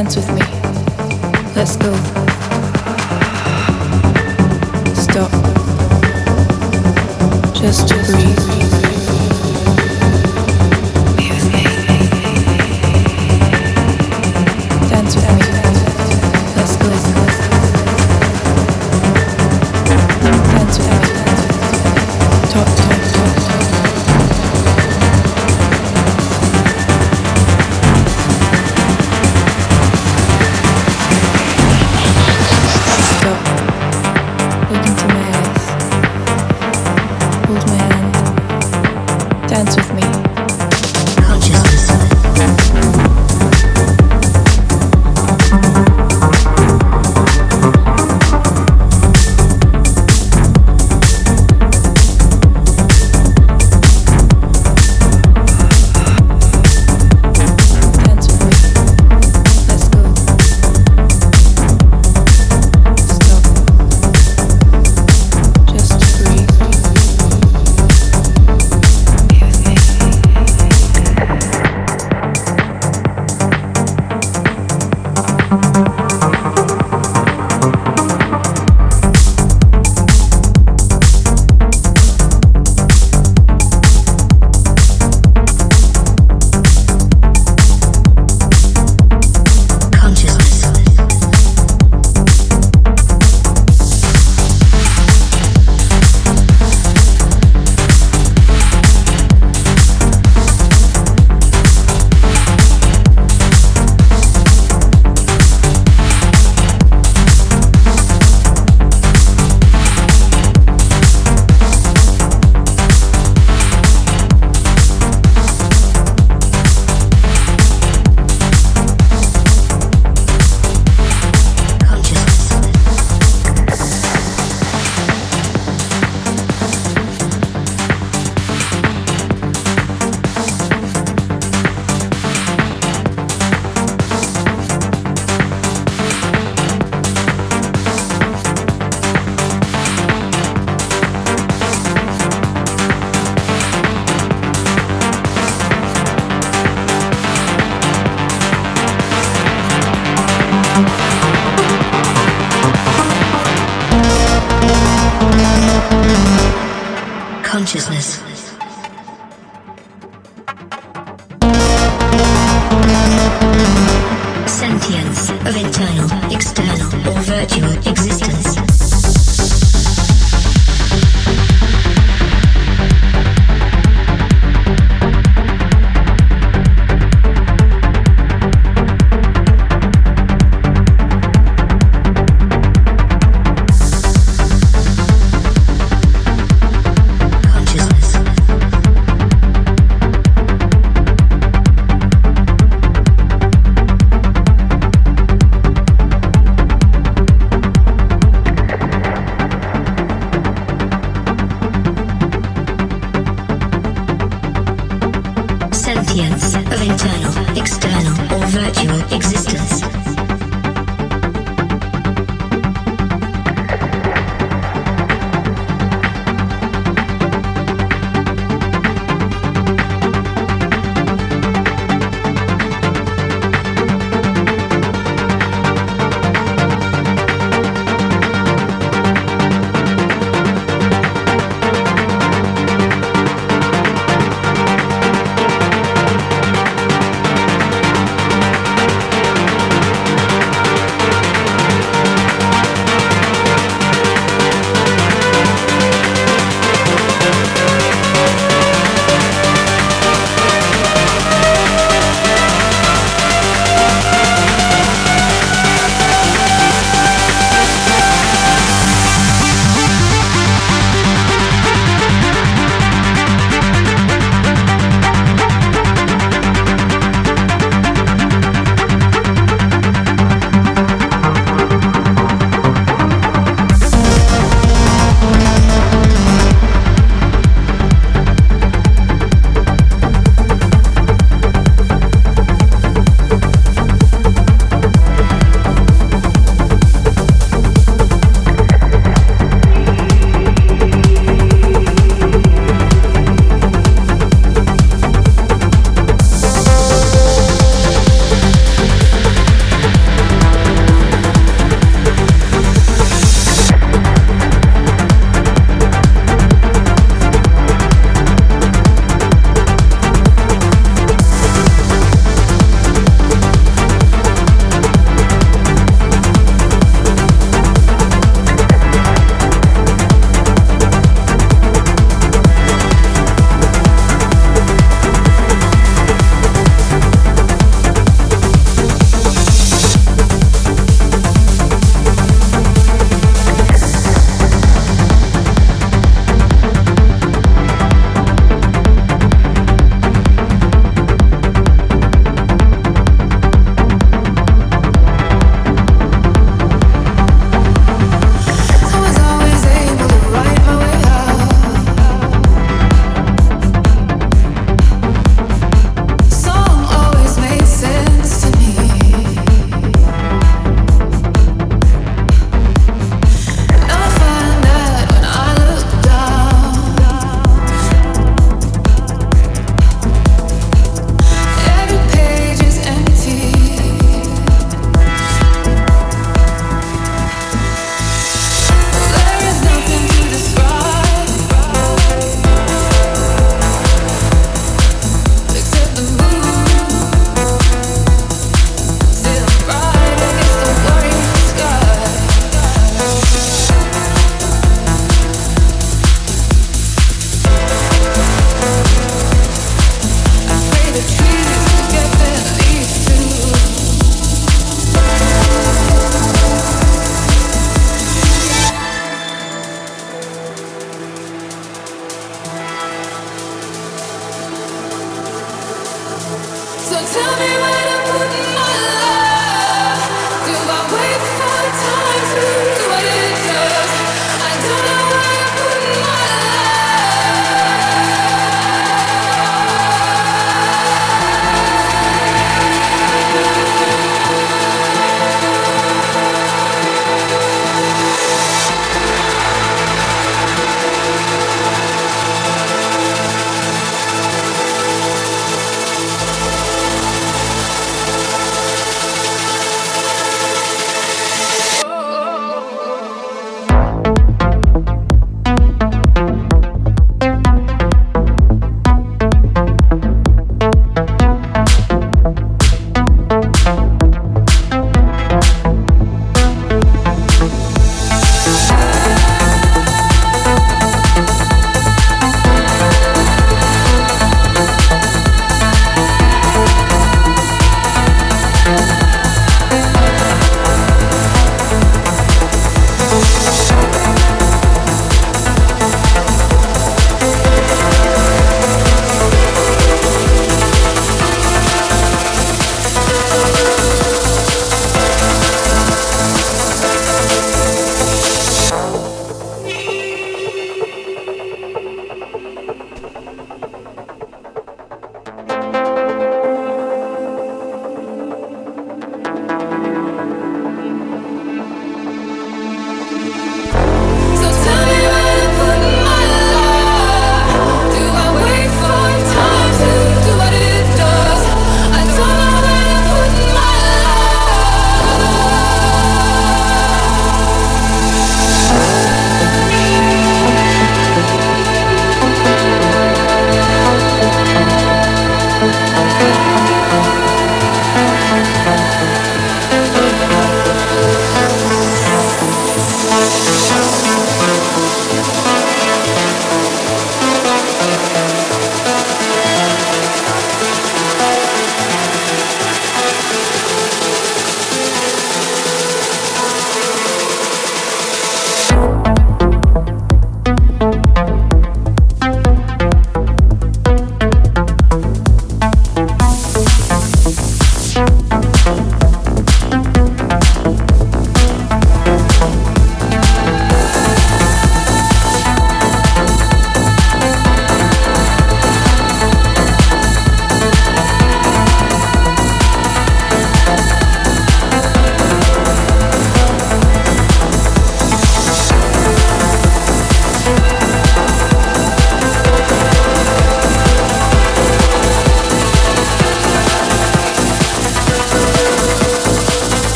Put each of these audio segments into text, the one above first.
Hold my hand.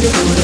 You.